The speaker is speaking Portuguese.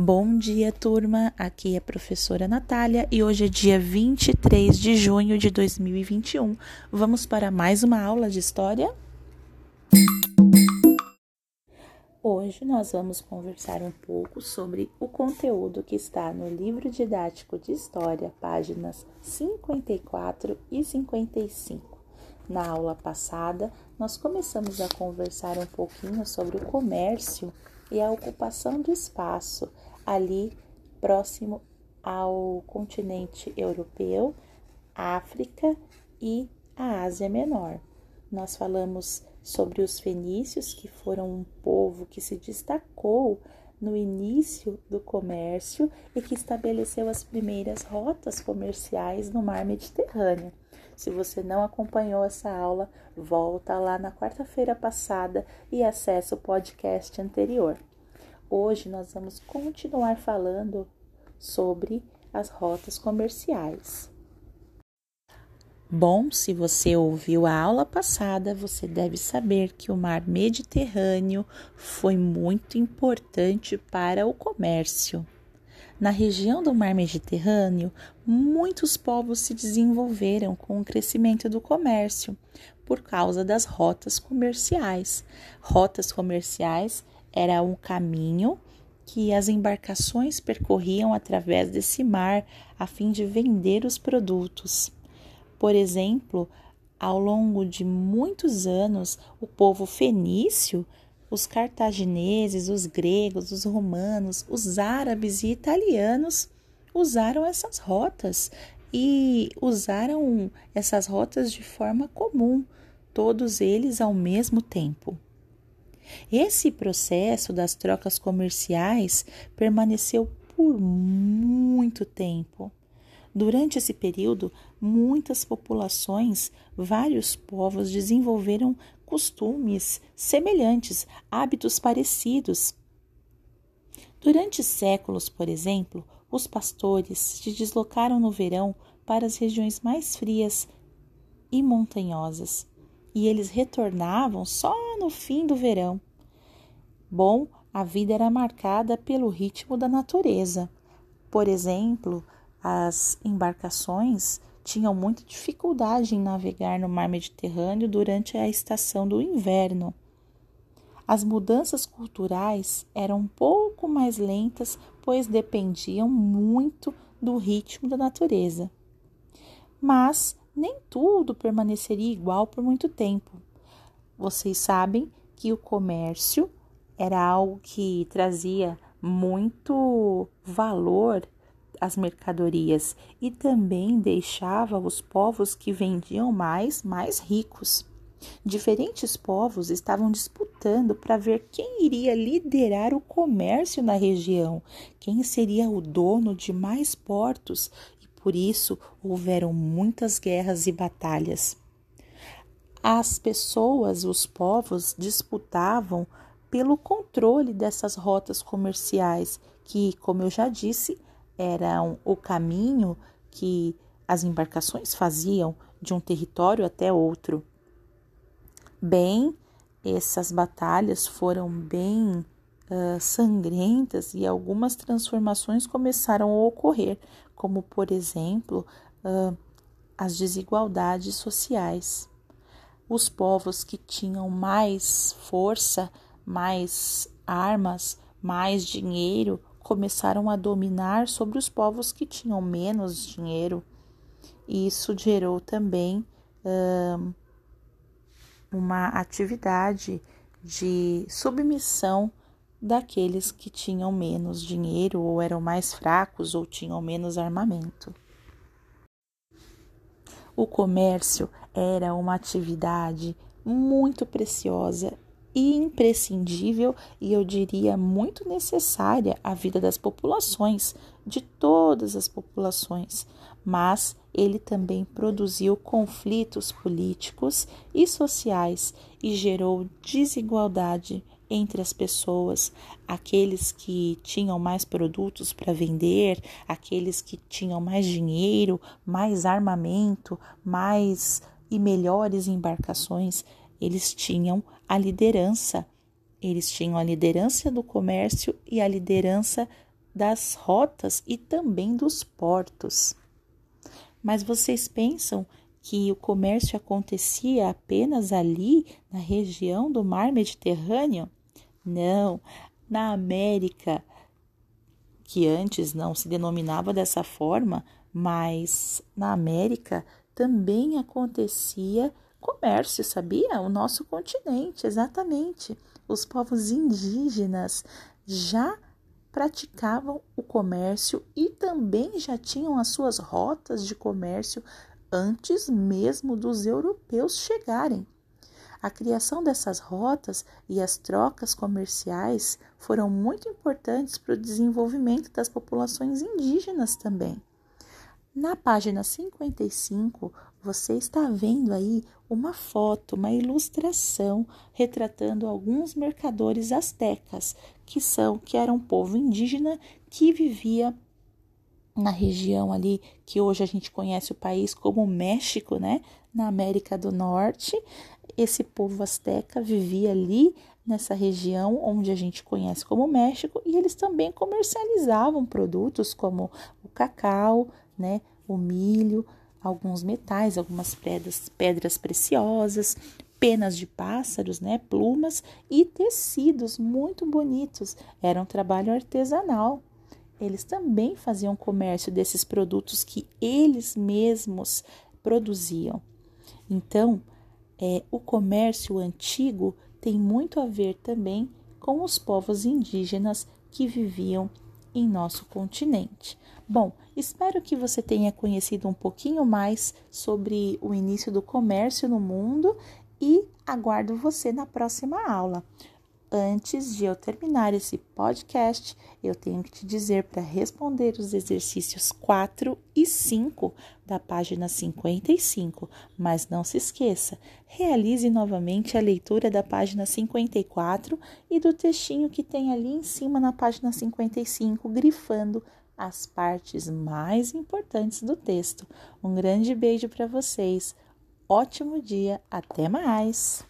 Bom dia, turma. Aqui é a professora Natália e hoje é dia 23 de junho de 2021. Vamos para mais uma aula de história? Hoje nós vamos conversar um pouco sobre o conteúdo que está no livro didático de história, páginas 54 e 55. Na aula passada, nós começamos a conversar um pouquinho sobre o comércio e a ocupação do espaço ali próximo ao continente europeu, África e a Ásia Menor. Nós falamos sobre os fenícios, que foram um povo que se destacou no início do comércio e que estabeleceu as primeiras rotas comerciais no mar Mediterrâneo. Se você não acompanhou essa aula, volta lá na quarta-feira passada e acessa o podcast anterior. Hoje nós vamos continuar falando sobre as rotas comerciais. Bom, se você ouviu a aula passada, você deve saber que o mar Mediterrâneo foi muito importante para o comércio. Na região do mar Mediterrâneo, muitos povos se desenvolveram com o crescimento do comércio por causa das rotas comerciais. Rotas comerciais era um caminho que as embarcações percorriam através desse mar a fim de vender os produtos. Por exemplo, ao longo de muitos anos, o povo fenício, os cartagineses, os gregos, os romanos, os árabes e italianos usaram essas rotas e usaram essas rotas de forma comum, todos eles ao mesmo tempo. Esse processo das trocas comerciais permaneceu por muito tempo. Durante esse período, muitas populações, vários povos desenvolveram costumes semelhantes, hábitos parecidos. Durante séculos, por exemplo, os pastores se deslocaram no verão para as regiões mais frias e montanhosas e eles retornavam só no fim do verão. Bom, a vida era marcada pelo ritmo da natureza. Por exemplo, as embarcações tinham muita dificuldade em navegar no mar Mediterrâneo durante a estação do inverno. As mudanças culturais eram um pouco mais lentas, pois dependiam muito do ritmo da natureza. Mas nem tudo permaneceria igual por muito tempo. Vocês sabem que o comércio era algo que trazia muito valor às mercadorias e também deixava os povos que vendiam mais mais ricos. Diferentes povos estavam disputando para ver quem iria liderar o comércio na região, quem seria o dono de mais portos por isso houveram muitas guerras e batalhas. As pessoas, os povos disputavam pelo controle dessas rotas comerciais, que, como eu já disse, eram o caminho que as embarcações faziam de um território até outro. Bem, essas batalhas foram bem uh, sangrentas e algumas transformações começaram a ocorrer, como, por exemplo, uh, as desigualdades sociais. Os povos que tinham mais força, mais armas, mais dinheiro, começaram a dominar sobre os povos que tinham menos dinheiro. E isso gerou também uma atividade de submissão daqueles que tinham menos dinheiro ou eram mais fracos ou tinham menos armamento. O comércio era uma atividade muito preciosa e imprescindível e eu diria muito necessária à vida das populações, de todas as populações, mas ele também produziu conflitos políticos e sociais e gerou desigualdade entre as pessoas, aqueles que tinham mais produtos para vender, aqueles que tinham mais dinheiro, mais armamento, mais e melhores embarcações, eles tinham a liderança. Eles tinham a liderança do comércio e a liderança das rotas e também dos portos. Mas vocês pensam que o comércio acontecia apenas ali na região do mar Mediterrâneo? Não, na América, que antes não se denominava dessa forma, mas na América também acontecia comércio, sabia? O nosso continente, exatamente. Os povos indígenas já praticavam o comércio e também já tinham as suas rotas de comércio antes mesmo dos europeus chegarem. A criação dessas rotas e as trocas comerciais foram muito importantes para o desenvolvimento das populações indígenas também. Na página 55, você está vendo aí uma foto, uma ilustração retratando alguns mercadores astecas, que são que eram um povo indígena que vivia na região ali que hoje a gente conhece o país como México, né? Na América do Norte, esse povo asteca vivia ali nessa região onde a gente conhece como México e eles também comercializavam produtos como o cacau, né, o milho, alguns metais, algumas pedras, pedras preciosas, penas de pássaros, né, plumas e tecidos muito bonitos. Era um trabalho artesanal. Eles também faziam comércio desses produtos que eles mesmos produziam. Então, é, o comércio antigo tem muito a ver também com os povos indígenas que viviam em nosso continente. Bom, espero que você tenha conhecido um pouquinho mais sobre o início do comércio no mundo e aguardo você na próxima aula. Antes de eu terminar esse podcast, eu tenho que te dizer para responder os exercícios 4 e 5 da página 55, mas não se esqueça, realize novamente a leitura da página 54 e do textinho que tem ali em cima na página 55, grifando as partes mais importantes do texto. Um grande beijo para vocês. Ótimo dia, até mais!